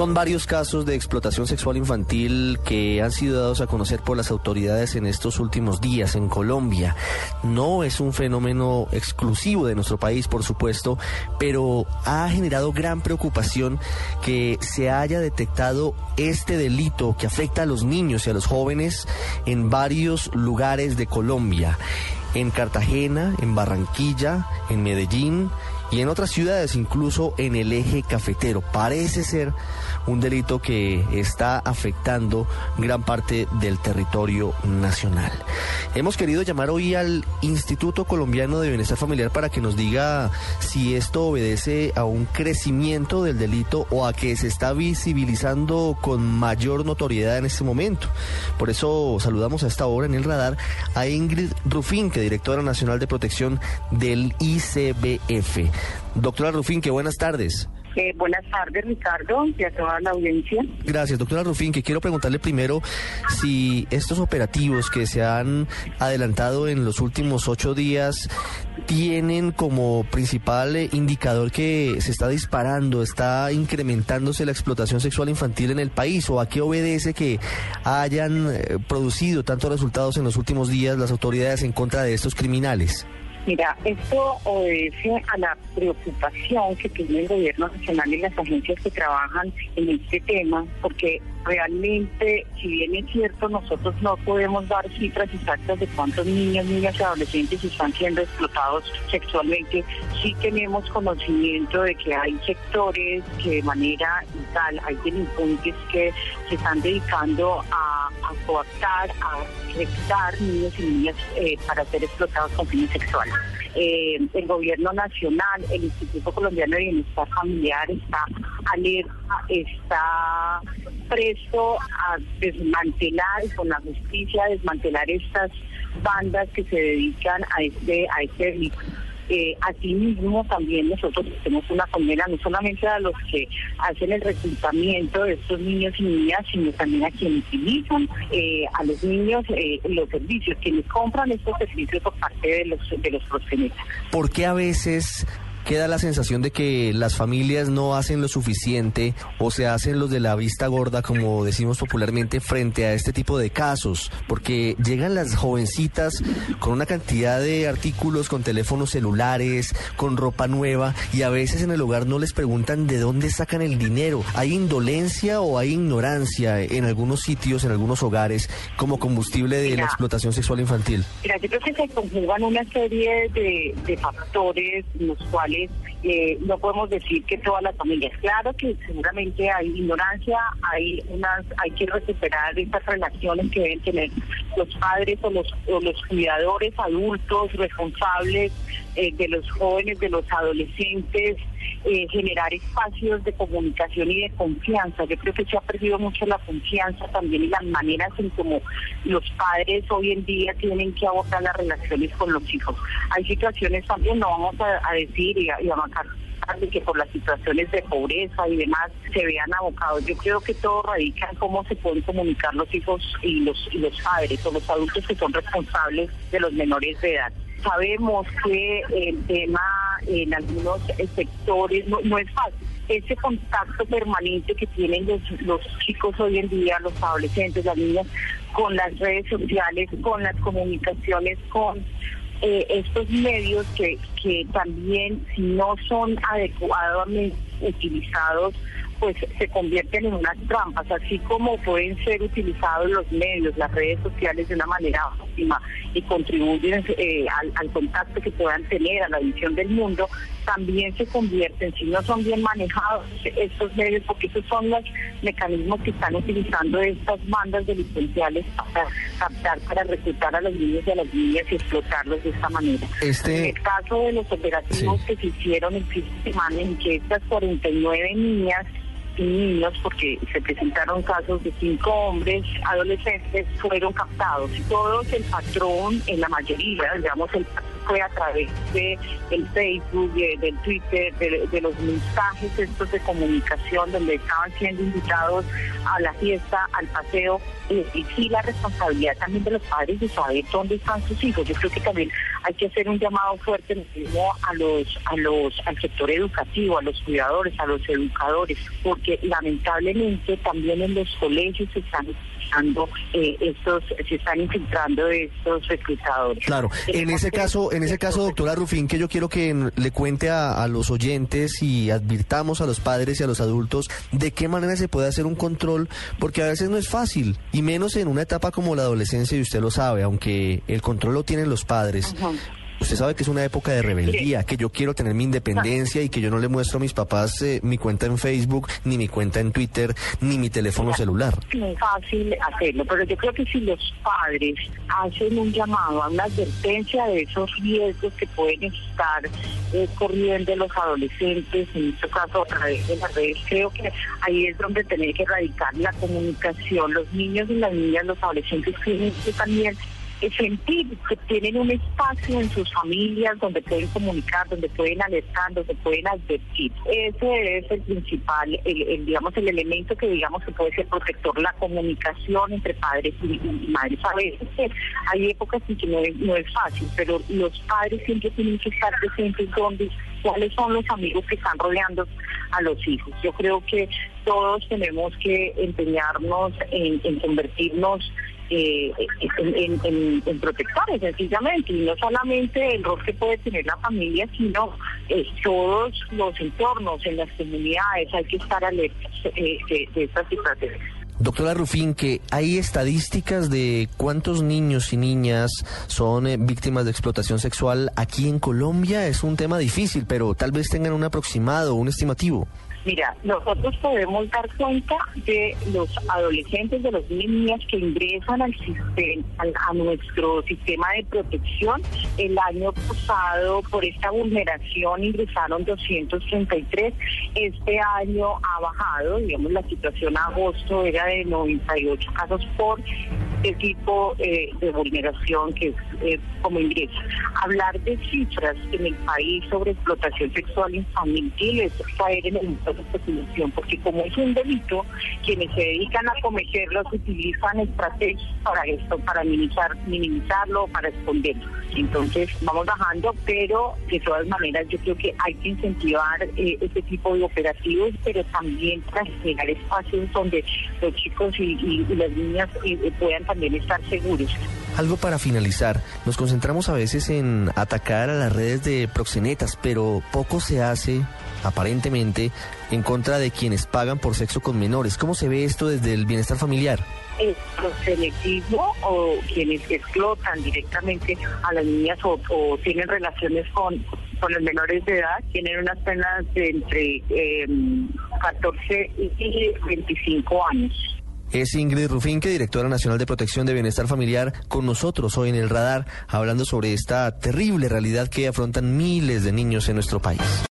Son varios casos de explotación sexual infantil que han sido dados a conocer por las autoridades en estos últimos días en Colombia. No es un fenómeno exclusivo de nuestro país, por supuesto, pero ha generado gran preocupación que se haya detectado este delito que afecta a los niños y a los jóvenes en varios lugares de Colombia en Cartagena, en Barranquilla, en Medellín y en otras ciudades, incluso en el eje cafetero. Parece ser un delito que está afectando gran parte del territorio nacional. Hemos querido llamar hoy al Instituto Colombiano de Bienestar Familiar para que nos diga si esto obedece a un crecimiento del delito o a que se está visibilizando con mayor notoriedad en este momento. Por eso saludamos a esta hora en el radar a Ingrid Rufín, que directora nacional de protección del ICBF. Doctora Rufín, que buenas tardes. Eh, buenas tardes, Ricardo, y a toda la audiencia. Gracias, doctora Rufín, que quiero preguntarle primero si estos operativos que se han adelantado en los últimos ocho días tienen como principal indicador que se está disparando, está incrementándose la explotación sexual infantil en el país, o a qué obedece que hayan eh, producido tantos resultados en los últimos días las autoridades en contra de estos criminales. Mira, esto obedece a la preocupación que tiene el gobierno nacional y las agencias que trabajan en este tema, porque realmente, si bien es cierto, nosotros no podemos dar cifras exactas de cuántos niños, niñas y adolescentes están siendo explotados sexualmente, sí tenemos conocimiento de que hay sectores que de manera tal, hay delincuentes que se están dedicando a, a coartar, a reclutar niños y niñas eh, para ser explotados con fines sexuales. Eh, el gobierno nacional, el Instituto Colombiano de Bienestar Familiar está alerta, está presto a desmantelar con la justicia, desmantelar estas bandas que se dedican a este, a este delito. Eh, asimismo, también nosotros tenemos una condena no solamente a los que hacen el reclutamiento de estos niños y niñas, sino también a quienes utilizan eh, a los niños eh, los servicios, quienes compran estos servicios por parte de los, de los proxenetas. ¿Por qué a veces queda la sensación de que las familias no hacen lo suficiente o se hacen los de la vista gorda, como decimos popularmente, frente a este tipo de casos, porque llegan las jovencitas con una cantidad de artículos, con teléfonos celulares, con ropa nueva, y a veces en el hogar no les preguntan de dónde sacan el dinero. ¿Hay indolencia o hay ignorancia en algunos sitios, en algunos hogares, como combustible de la explotación sexual infantil? Mira, yo creo que se conjugan una serie de, de factores los cuales eh, no podemos decir que todas las familias. Claro que seguramente hay ignorancia, hay unas, hay que recuperar estas relaciones que deben tener los padres o los, los cuidadores adultos responsables eh, de los jóvenes, de los adolescentes, eh, generar espacios de comunicación y de confianza. Yo creo que se ha perdido mucho la confianza también y las maneras en cómo los padres hoy en día tienen que abordar las relaciones con los hijos. Hay situaciones también, no vamos a, decir y a, y a que por las situaciones de pobreza y demás se vean abocados. Yo creo que todo radica en cómo se pueden comunicar los hijos y los, y los padres o los adultos que son responsables de los menores de edad. Sabemos que el tema en algunos sectores no, es fácil. Ese contacto permanente que tienen los, los chicos hoy en día, los adolescentes, las niñas, con las redes sociales, con las comunicaciones, con eh, estos medios que, que también si no son adecuadamente utilizados pues se convierten en unas trampas, así como pueden ser utilizados los medios, las redes sociales de una manera óptima y contribuyen eh, al, contacto que puedan tener, a la visión del mundo, también se convierten, si no son bien manejados estos medios, porque esos son los mecanismos que están utilizando estas bandas delincuenciales para captar, para reclutar a los niños y a las niñas y explotarlos de esta manera. Este... En el caso de los operativos que se hicieron el fin de semana en que estas 49 niñas niños, porque se presentaron casos de cinco hombres adolescentes, fueron captados. Todos el patrón, en la mayoría, digamos, el fue a través de el Facebook, del Twitter, de, los mensajes estos de comunicación donde estaban siendo invitados a la fiesta, al paseo, y sí la responsabilidad también de los padres de saber dónde están sus hijos. Yo creo que también hay que hacer un llamado fuerte mismo a los, a los, al sector educativo, a los cuidadores, a los educadores, porque lamentablemente también en los colegios se están eh, estos, se están infiltrando estos reclutadores. Claro, en ese caso, en ese caso, doctora Rufín, que yo quiero que le cuente a, a los oyentes y advirtamos a los padres y a los adultos de qué manera se puede hacer un control, porque a veces no es fácil, y menos en una etapa como la adolescencia, y usted lo sabe, aunque el control lo tienen los padres. Usted sabe que es una época de rebeldía, que yo quiero tener mi independencia y que yo no le muestro a mis papás eh, mi cuenta en Facebook, ni mi cuenta en Twitter, ni mi teléfono celular. Es fácil hacerlo, pero yo creo que si los padres hacen un llamado a una advertencia de esos riesgos que pueden estar eh, corriendo los adolescentes, en este caso a través de las redes, creo que ahí es donde tener que erradicar la comunicación. Los niños y las niñas, los adolescentes tienen que también sentir que tienen un espacio en sus familias donde pueden comunicar, donde pueden alertar, donde pueden advertir. Ese es el principal, el, digamos, el elemento que digamos que puede ser protector, la comunicación entre padres y, madres. A veces hay épocas en que no es, no es fácil, pero los padres siempre tienen que estar presentes donde cuáles son los amigos que están rodeando a los hijos. Yo creo que todos tenemos que empeñarnos en convertirnos eh, en, protectores, sencillamente, y no solamente el rol que puede tener la familia, sino eh, todos los entornos, en las comunidades, hay que estar alertas eh, de, estas situaciones. Doctora Rufín, que hay estadísticas de cuántos niños y niñas son eh, víctimas de explotación sexual aquí en Colombia. Es un tema difícil, pero tal vez tengan un aproximado, un estimativo. Mira, nosotros podemos dar cuenta de los adolescentes, de los niños que ingresan al sistema, a nuestro sistema de protección. El año pasado, por esta vulneración, ingresaron 233. Este año ha bajado, digamos, la situación a agosto era de 98 casos por este tipo eh, de vulneración que es eh, como ingreso. Hablar de cifras en el país sobre explotación sexual infantil es caer en el de porque como es un delito, quienes se dedican a cometerlo utilizan estrategias para esto, para minimizar, minimizarlo, para esconderlo. Entonces vamos bajando, pero de todas maneras yo creo que hay que incentivar eh, este tipo de operativos, pero también para generar espacios donde los chicos y, las niñas eh, puedan también estar seguros. Algo para finalizar, nos concentramos a veces en atacar a las redes de proxenetas, pero poco se hace, aparentemente, en contra de quienes pagan por sexo con menores. ¿Cómo se ve esto desde el bienestar familiar? El proxenetismo o quienes explotan directamente a las niñas o, tienen relaciones con, con los menores de edad tienen unas penas de entre 14 em, y 25 años. Es Ingrid Rufinque, directora nacional de protección de bienestar familiar, con nosotros hoy en el radar, hablando sobre esta terrible realidad que afrontan miles de niños en nuestro país.